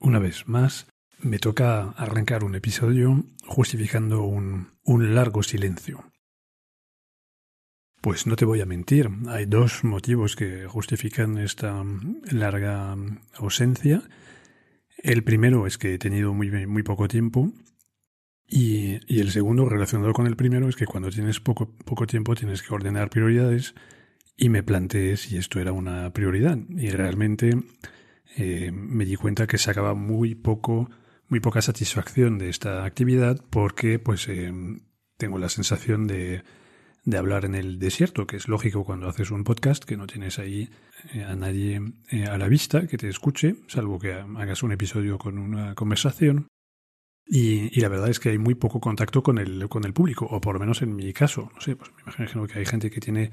Una vez más, me toca arrancar un episodio justificando un, un largo silencio. Pues no te voy a mentir, hay dos motivos que justifican esta larga ausencia. El primero es que he tenido muy, muy poco tiempo y, y, el segundo, relacionado con el primero, es que cuando tienes poco, poco tiempo tienes que ordenar prioridades y me planteé si esto era una prioridad. Y realmente eh, me di cuenta que sacaba muy poco, muy poca satisfacción de esta actividad porque pues eh, tengo la sensación de, de hablar en el desierto, que es lógico cuando haces un podcast, que no tienes ahí eh, a nadie a la vista que te escuche, salvo que hagas un episodio con una conversación. Y, y, la verdad es que hay muy poco contacto con el, con el público, o por lo menos en mi caso. No sé, pues me imagino que hay gente que tiene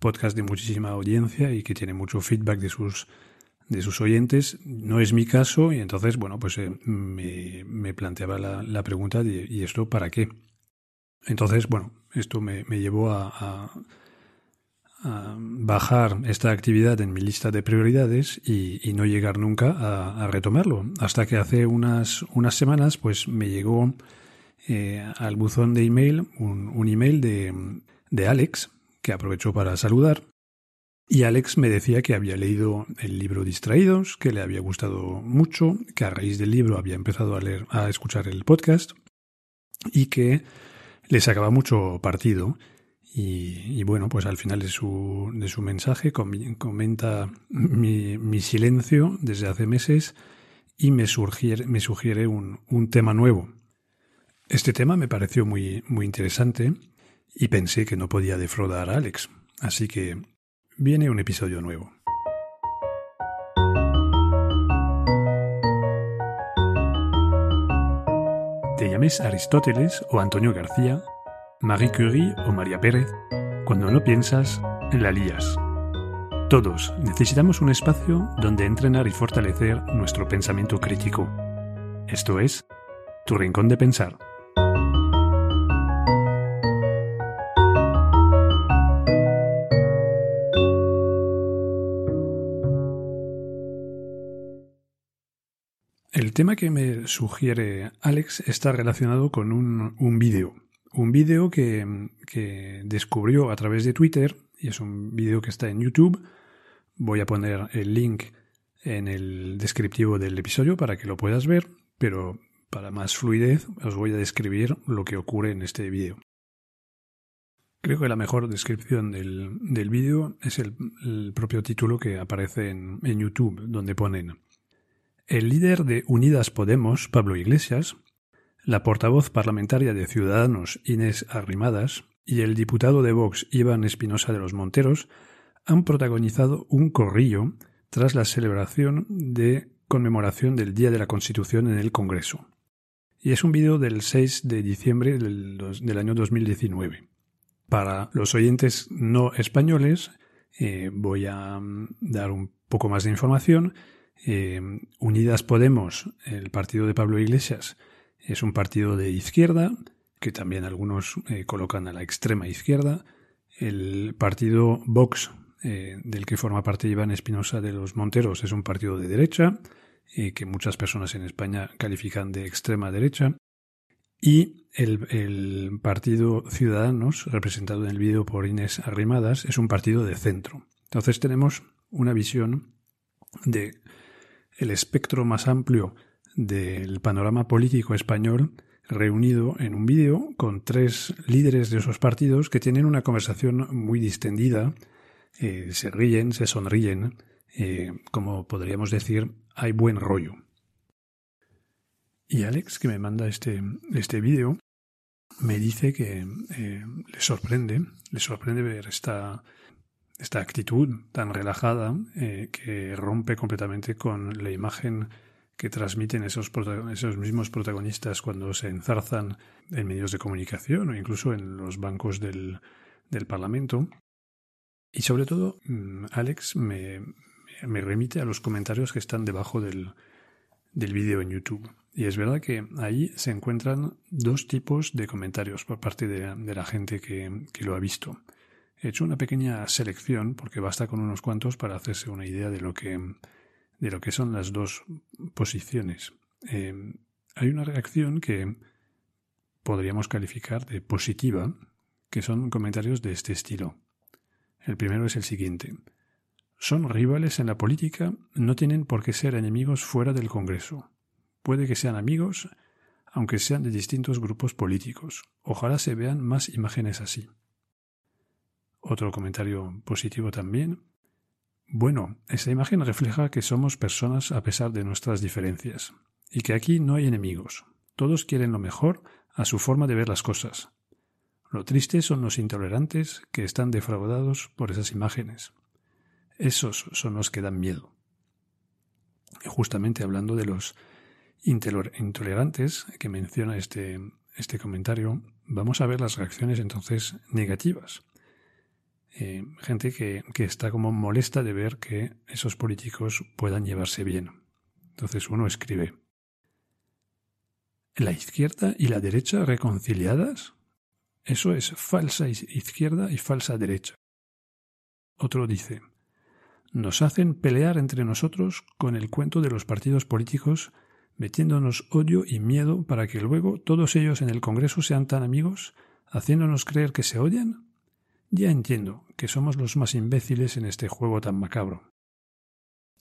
podcast de muchísima audiencia y que tiene mucho feedback de sus de sus oyentes. No es mi caso y entonces, bueno, pues eh, me, me, planteaba la, la, pregunta ¿y esto para qué? Entonces, bueno, esto me, me llevó a, a, bajar esta actividad en mi lista de prioridades y, y no llegar nunca a, retomarlo. Hasta que hace unas, unas semanas, pues me llegó eh, al buzón de email un, un email de, de Alex, que aprovechó para saludar y Alex me decía que había leído el libro Distraídos, que le había gustado mucho, que a raíz del libro había empezado a leer, a escuchar el podcast y que le sacaba mucho partido. Y, bueno, pues al final de su, de su mensaje comenta mi, silencio desde hace meses y me sugiere, me sugiere un, un tema nuevo. Este tema me pareció muy, muy interesante y pensé que no podía defraudar a Alex. Así que viene un episodio nuevo. Te llames Aristóteles o Antonio García, Marie Curie o María Pérez, cuando no piensas, la lías. Todos necesitamos un espacio donde entrenar y fortalecer nuestro pensamiento crítico. Esto es, tu rincón de pensar. El tema que me sugiere Alex está relacionado con un, un vídeo. Un vídeo que, descubrió a través de Twitter y es un vídeo que está en YouTube. Voy a poner el link en el descriptivo del episodio para que lo puedas ver, pero para más fluidez os voy a describir lo que ocurre en este vídeo. Creo que la mejor descripción del, del vídeo es el, propio título que aparece en YouTube, donde ponen el líder de Unidas Podemos, Pablo Iglesias, la portavoz parlamentaria de Ciudadanos, Inés Arrimadas, y el diputado de Vox, Iván Espinosa de los Monteros, han protagonizado un corrillo tras la celebración de conmemoración del Día de la Constitución en el Congreso. Y es un vídeo del 6 de diciembre del, año 2019. Para los oyentes no españoles, eh, voy a mm, dar un poco más de información eh, Unidas Podemos, el partido de Pablo Iglesias, es un partido de izquierda, que también algunos eh, colocan a la extrema izquierda. El partido Vox, eh, del que forma parte Iván Espinosa de los Monteros, es un partido de derecha, que muchas personas en España califican de extrema derecha. Y el, el, partido Ciudadanos, representado en el vídeo por Inés Arrimadas, es un partido de centro. Entonces tenemos una visión de el espectro más amplio del panorama político español reunido en un vídeo con tres líderes de esos partidos que tienen una conversación muy distendida, eh, se ríen, se sonríen, eh, como podríamos decir, hay buen rollo. Y Alex, que me manda este, este vídeo, me dice que eh, le sorprende, le sorprende ver esta, esta actitud tan relajada eh, que rompe completamente con la imagen que transmiten esos, esos mismos protagonistas cuando se enzarzan en medios de comunicación o incluso en los bancos del, del Parlamento. Y sobre todo, mm, Alex me, me, remite a los comentarios que están debajo del, del vídeo en YouTube. Y es verdad que ahí se encuentran dos tipos de comentarios por parte de, de la gente que, que lo ha visto. He hecho una pequeña selección, porque basta con unos cuantos para hacerse una idea de lo que, de lo que son las dos posiciones. Eh, hay una reacción que podríamos calificar de positiva, que son comentarios de este estilo. El primero es el siguiente. Son rivales en la política, no tienen por qué ser enemigos fuera del Congreso. Puede que sean amigos, aunque sean de distintos grupos políticos. Ojalá se vean más imágenes así. Otro comentario positivo también. Bueno, esa imagen refleja que somos personas a pesar de nuestras diferencias, y que aquí no hay enemigos. Todos quieren lo mejor a su forma de ver las cosas. Lo triste son los intolerantes que están defraudados por esas imágenes. Esos son los que dan miedo. Y justamente hablando de los intolerantes que menciona este, este comentario, vamos a ver las reacciones entonces negativas. Eh, gente que, que está como molesta de ver que esos políticos puedan llevarse bien. Entonces uno escribe, ¿la izquierda y la derecha reconciliadas? Eso es falsa izquierda y falsa derecha. Otro dice, nos hacen pelear entre nosotros con el cuento de los partidos políticos, metiéndonos odio y miedo para que luego todos ellos en el Congreso sean tan amigos, haciéndonos creer que se odian. Ya entiendo que somos los más imbéciles en este juego tan macabro.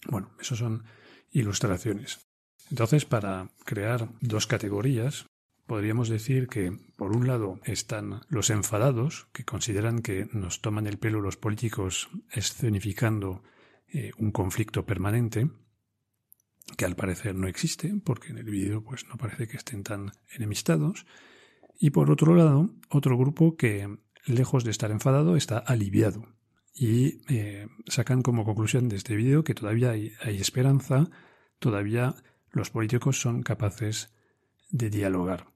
Bueno, eso son ilustraciones. Entonces, para crear dos categorías, podríamos decir que, por un lado, están los enfadados, que consideran que nos toman el pelo los políticos escenificando eh, un conflicto permanente, que al parecer no existe, porque en el vídeo pues, no parece que estén tan enemistados. Y por otro lado, otro grupo que, lejos de estar enfadado, está aliviado. Y eh, sacan como conclusión de este vídeo que todavía hay esperanza, todavía los políticos son capaces de dialogar.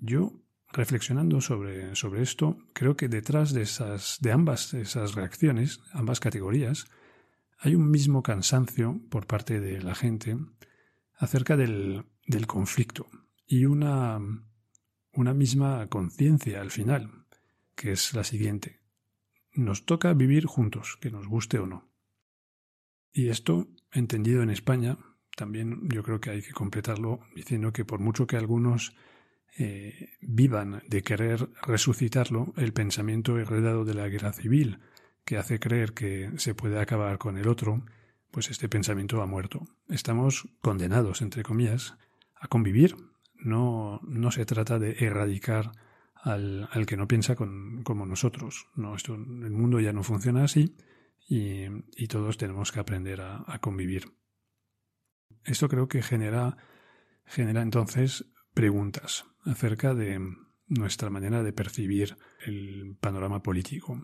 Yo, reflexionando sobre, sobre esto, creo que detrás de, esas, de ambas esas reacciones, ambas categorías, hay un mismo cansancio por parte de la gente acerca del, del conflicto y una, una misma conciencia al final, que es la siguiente. Nos toca vivir juntos, que nos guste o no. Y esto, entendido en España, también yo creo que hay que completarlo diciendo que por mucho que algunos eh, vivan de querer resucitarlo, el pensamiento heredado de la guerra civil, que hace creer que se puede acabar con el otro, pues este pensamiento ha muerto. Estamos condenados, entre comillas, a convivir. No, no se trata de erradicar al, al que no piensa con, como nosotros. No, esto, el mundo ya no funciona así y, y todos tenemos que aprender a, a convivir. Esto creo que genera, genera entonces preguntas acerca de nuestra manera de percibir el panorama político.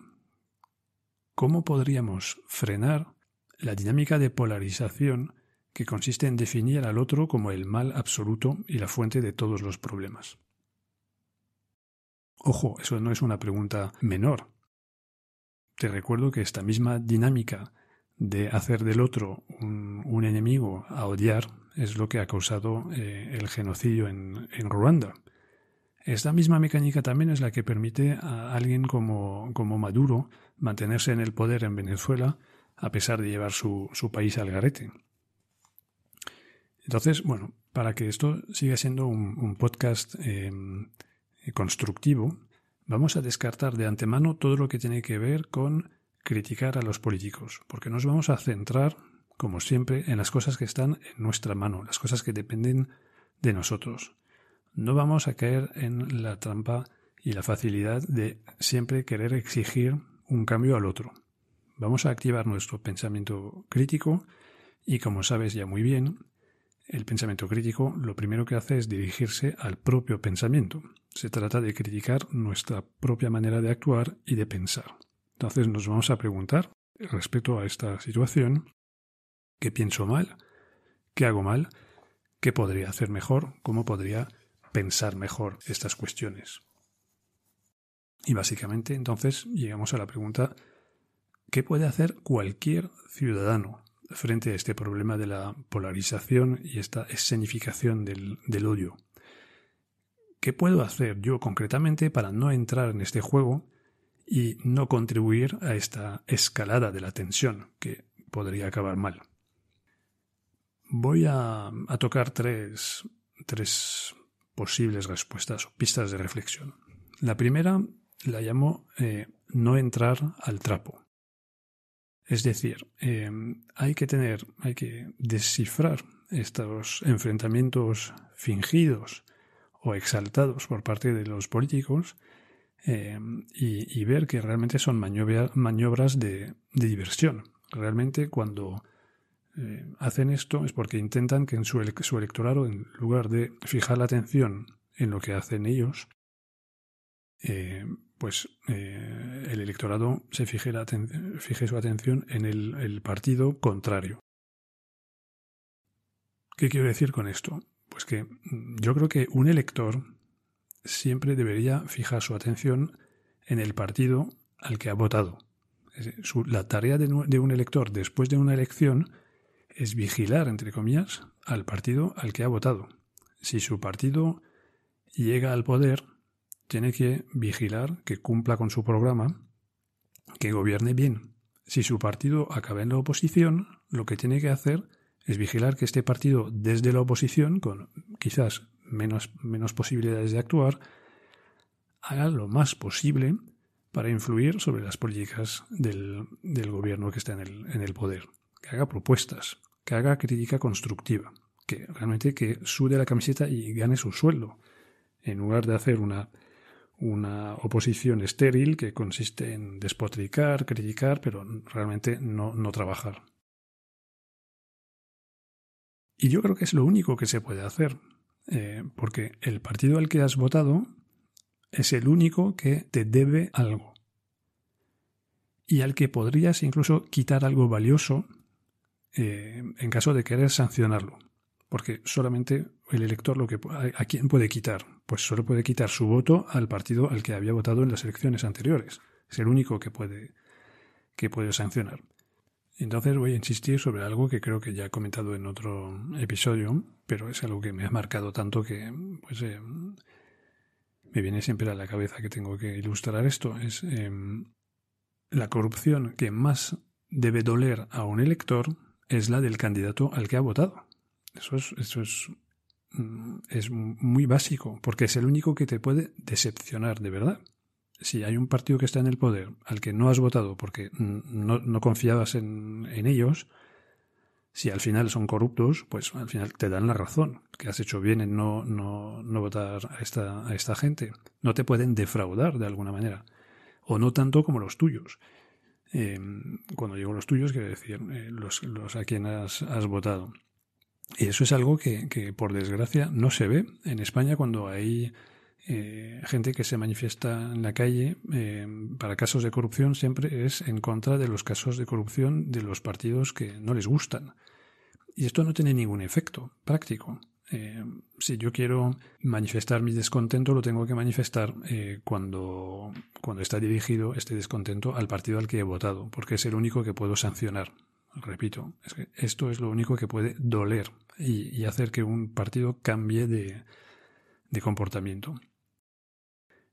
¿Cómo podríamos frenar la dinámica de polarización que consiste en definir al otro como el mal absoluto y la fuente de todos los problemas? Ojo, eso no es una pregunta menor. Te recuerdo que esta misma dinámica de hacer del otro un, enemigo a odiar es lo que ha causado eh, el genocidio en, Ruanda. Esta misma mecánica también es la que permite a alguien como, como Maduro mantenerse en el poder en Venezuela a pesar de llevar su, país al garete. Entonces, bueno, para que esto siga siendo un, podcast em, constructivo, vamos a descartar de antemano todo lo que tiene que ver con criticar a los políticos, porque nos vamos a centrar, como siempre, en las cosas que están en nuestra mano, las cosas que dependen de nosotros. No vamos a caer en la trampa y la facilidad de siempre querer exigir un cambio al otro. Vamos a activar nuestro pensamiento crítico y, como sabes ya muy bien, el pensamiento crítico lo primero que hace es dirigirse al propio pensamiento. Se trata de criticar nuestra propia manera de actuar y de pensar. Entonces nos vamos a preguntar respecto a esta situación, ¿qué pienso mal? ¿Qué hago mal? ¿Qué podría hacer mejor? ¿Cómo podría pensar mejor estas cuestiones? Y básicamente entonces llegamos a la pregunta, ¿qué puede hacer cualquier ciudadano frente a este problema de la polarización y esta escenificación del, del odio? ¿Qué puedo hacer yo concretamente para no entrar en este juego y no contribuir a esta escalada de la tensión que podría acabar mal. voy a, tocar tres, tres posibles respuestas o pistas de reflexión. La primera la llamo eh, no entrar al trapo. Es decir, em, hay que tener, hay que descifrar estos enfrentamientos fingidos o exaltados por parte de los políticos em, y, ver que realmente son maniobras de, diversión. Realmente cuando eh, hacen esto es porque intentan que en su, su electorado, en lugar de fijar la atención en lo que hacen ellos, eh, pues eh, el electorado se fije, su atención en el, partido contrario. ¿Qué quiero decir con esto? Pues que mm, yo creo que un elector siempre debería fijar su atención en el partido al que ha votado. la tarea de, de un elector después de una elección es vigilar, entre comillas, al partido al que ha votado. Si su partido llega al poder, tiene que vigilar que cumpla con su programa, que gobierne bien. Si su partido acaba en la oposición, lo que tiene que hacer es vigilar que este partido desde la oposición, con quizás menos, menos posibilidades de actuar, haga lo más posible para influir sobre las políticas del, gobierno que está en el, en el poder, que haga propuestas, que haga crítica constructiva, que realmente que sude la camiseta y gane su sueldo, en lugar de hacer una una oposición estéril que consiste en despotricar, criticar, pero realmente no, no trabajar. Y yo creo que es lo único que se puede hacer, eh, porque el partido al que has votado es el único que te debe algo y al que podrías incluso quitar algo valioso eh, en caso de querer sancionarlo porque solamente el elector lo que a, quién puede quitar, pues solo puede quitar su voto al partido al que había votado en las elecciones anteriores. Es el único que puede que puede sancionar. Entonces voy a insistir sobre algo que creo que ya he comentado en otro episodio, pero es algo que me ha marcado tanto que pues eh, me viene siempre a la cabeza que tengo que ilustrar esto. Es em, la corrupción que más debe doler a un elector es la del candidato al que ha votado. Eso es, eso es, mm, es muy básico, porque es el único que te puede decepcionar de verdad. Si hay un partido que está en el poder al que no has votado porque no, no confiabas en, en ellos, si al final son corruptos, pues al final te dan la razón, que has hecho bien en no, no, no votar a esta, a esta gente. No te pueden defraudar de alguna manera, o no tanto como los tuyos. Em, cuando digo los tuyos, quiero decir eh, los, a quien has, has votado. Y eso es algo que, que, por desgracia, no se ve en España cuando hay eh, gente que se manifiesta en la calle eh, para casos de corrupción, siempre es en contra de los casos de corrupción de los partidos que no les gustan. Y esto no tiene ningún efecto práctico. Eh, si yo quiero manifestar mi descontento, lo tengo que manifestar cuando, cuando está dirigido este descontento al partido al que he votado, porque es el único que puedo sancionar. Repito, es que esto es lo único que puede doler y, hacer que un partido cambie de, comportamiento.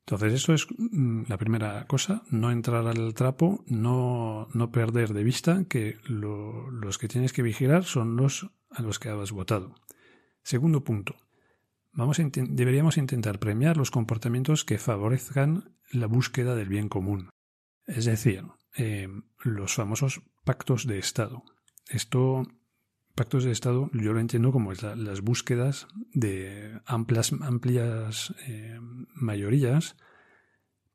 Entonces, eso es mm, la primera cosa, no entrar al trapo, no, no perder de vista que los que tienes que vigilar son los a los que has votado. Segundo punto, vamos deberíamos intentar premiar los comportamientos que favorezcan la búsqueda del bien común. Es decir, eh, los famosos pactos de Estado. Esto, pactos de Estado, yo lo entiendo como las búsquedas de amplias, amplias eh, mayorías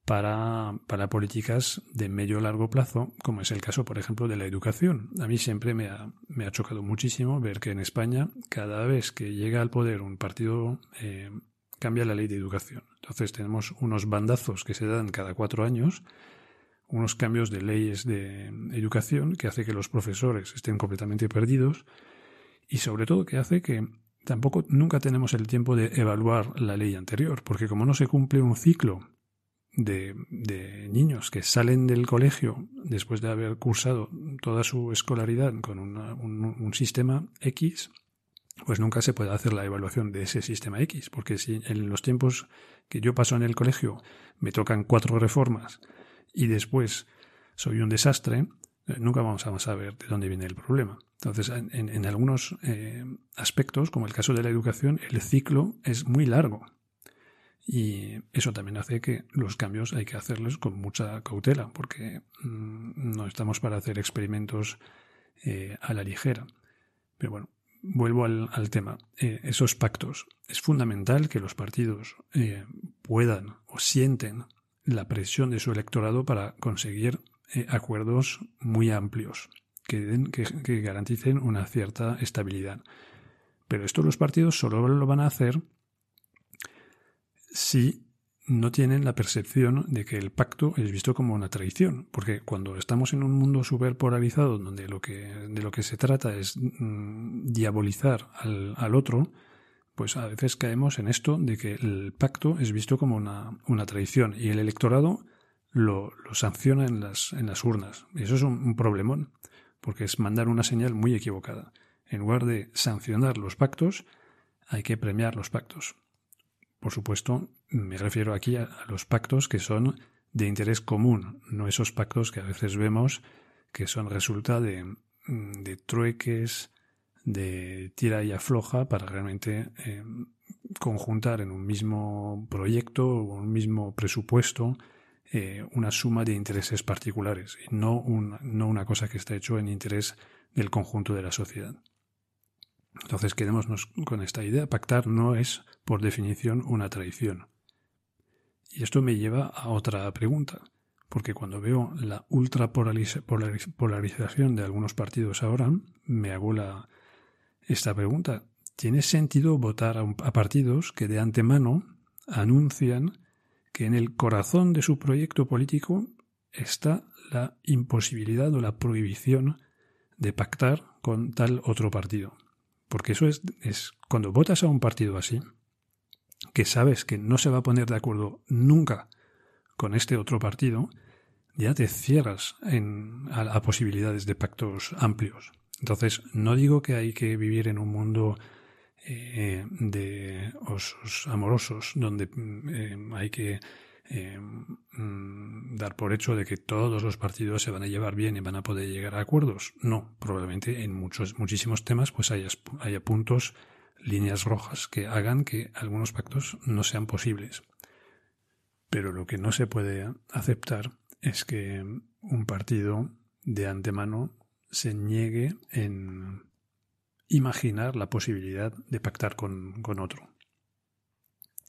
para, para, políticas de medio largo plazo, como es el caso, por ejemplo, de la educación. A mí siempre me ha, me ha chocado muchísimo ver que en España, cada vez que llega al poder un partido, eh, cambia la ley de educación. Entonces tenemos unos bandazos que se dan cada cuatro años unos cambios de leyes de educación que hace que los profesores estén completamente perdidos y sobre todo que hace que tampoco nunca tenemos el tiempo de evaluar la ley anterior, porque como no se cumple un ciclo de, niños que salen del colegio después de haber cursado toda su escolaridad con un, un, sistema X, pues nunca se puede hacer la evaluación de ese sistema X, porque si en los tiempos que yo paso en el colegio me tocan cuatro reformas y después soy un desastre, Eh, nunca vamos a saber de dónde viene el problema. Entonces, en, algunos eh, aspectos, como el caso de la educación, el ciclo es muy largo. Y eso también hace que los cambios hay que hacerlos con mucha cautela, porque mm, no estamos para hacer experimentos eh, a la ligera. Pero bueno, vuelvo al, tema. esos pactos. Es fundamental que los partidos puedan o sienten la presión de su electorado para conseguir eh, acuerdos muy amplios que, garanticen una cierta estabilidad. Pero esto los partidos solo lo van a hacer si no tienen la percepción de que el pacto es visto como una traición, porque cuando estamos en un mundo súper polarizado donde lo que, de lo que se trata es mm, diabolizar al, otro, pues a veces caemos en esto de que el pacto es visto como una, una traición y el electorado lo, lo, sanciona en las, en las urnas. Y eso es un, problemón, porque es mandar una señal muy equivocada. En lugar de sancionar los pactos, hay que premiar los pactos. Por supuesto, me refiero aquí a, los pactos que son de interés común, no esos pactos que a veces vemos que son resultado de, de trueques, de tira y afloja para realmente eh, conjuntar en un mismo proyecto o un mismo presupuesto eh, una suma de intereses particulares y no, no una cosa que está hecho en interés del conjunto de la sociedad. Entonces quedémonos con esta idea. Pactar no es, por definición, una traición. Y esto me lleva a otra pregunta, porque cuando veo la ultra polarización de algunos partidos ahora, me hago la, esta pregunta. ¿Tiene sentido votar a partidos que de antemano anuncian que en el corazón de su proyecto político está la imposibilidad o la prohibición de pactar con tal otro partido. Porque eso es, es cuando votas a un partido así, que sabes que no se va a poner de acuerdo nunca con este otro partido, ya te cierras a, posibilidades de pactos amplios. Entonces, no digo que hay que vivir en un mundo eh, de osos amorosos, donde eh, hay que eh, mm, dar por hecho de que todos los partidos se van a llevar bien y van a poder llegar a acuerdos. No, probablemente en muchos, muchísimos temas pues haya, haya puntos, líneas rojas que hagan que algunos pactos no sean posibles. Pero lo que no se puede aceptar es que un partido de antemano se niegue en imaginar la posibilidad de pactar con, otro.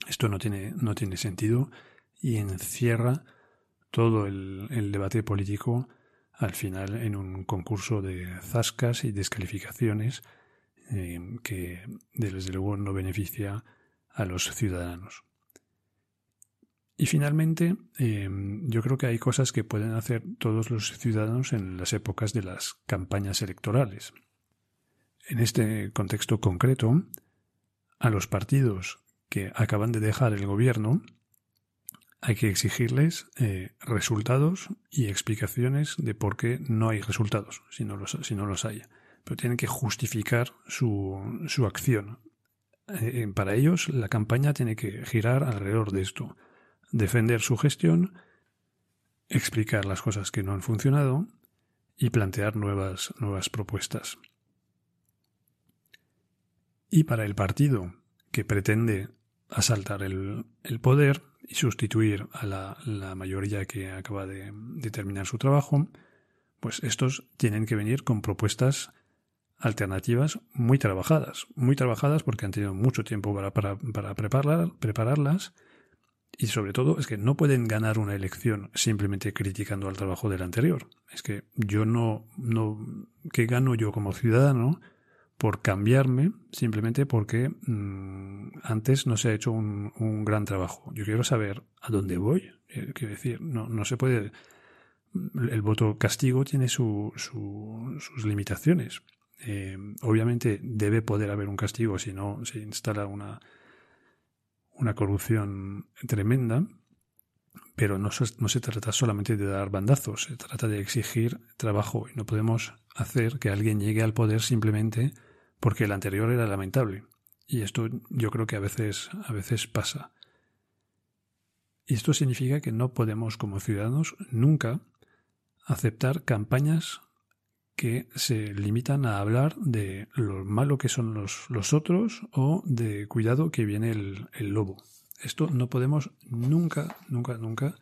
Esto no tiene, no tiene sentido y encierra todo el, debate político al final en un concurso de zascas y descalificaciones eh, que desde luego no beneficia a los ciudadanos. Y finalmente, eh, yo creo que hay cosas que pueden hacer todos los ciudadanos en las épocas de las campañas electorales. En este contexto concreto, a los partidos que acaban de dejar el gobierno hay que exigirles eh, resultados y explicaciones de por qué no hay resultados, si no los, si no los hay. Pero tienen que justificar su, su acción. Eh, para ellos, la campaña tiene que girar alrededor de esto. Defender su gestión, explicar las cosas que no han funcionado y plantear nuevas, nuevas propuestas. Y para el partido que pretende asaltar el, poder y sustituir a la, mayoría que acaba de, terminar su trabajo, pues estos tienen que venir con propuestas alternativas muy trabajadas, muy trabajadas porque han tenido mucho tiempo para, para, prepararlas y sobre todo es que no pueden ganar una elección simplemente criticando al trabajo del anterior. Es que yo no, no, ¿qué gano yo como ciudadano por cambiarme simplemente porque mm, antes no se ha hecho un, gran trabajo. Yo quiero saber a dónde voy. Eh, quiero decir, no, no se puede. El voto castigo tiene su, sus limitaciones. Eh, obviamente debe poder haber un castigo si no se instala una, una corrupción tremenda, pero no no se trata solamente de dar bandazos, se trata de exigir trabajo y no podemos hacer que alguien llegue al poder simplemente porque el anterior era lamentable. Y esto yo creo que a veces, a veces pasa. Y esto significa que no podemos como ciudadanos nunca aceptar campañas que se limitan a hablar de lo malo que son los, los otros o de cuidado que viene el, el lobo. Esto no podemos nunca, nunca, nunca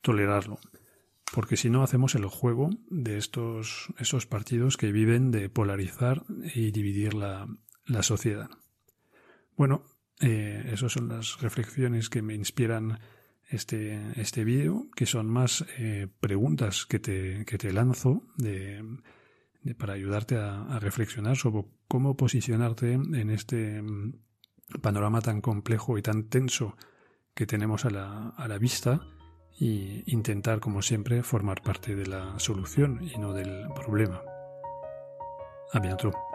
tolerarlo. Porque si no hacemos el juego de estos, estos partidos que viven de polarizar y dividir la, la sociedad. Bueno, eh, esas son las reflexiones que me inspiran este, este vídeo, que son más eh, preguntas que te, que te lanzo de, para ayudarte a, reflexionar sobre cómo posicionarte en este mm, panorama tan complejo y tan tenso que tenemos a la, a la vista y intentar, como siempre, formar parte de la solución y no del problema. A.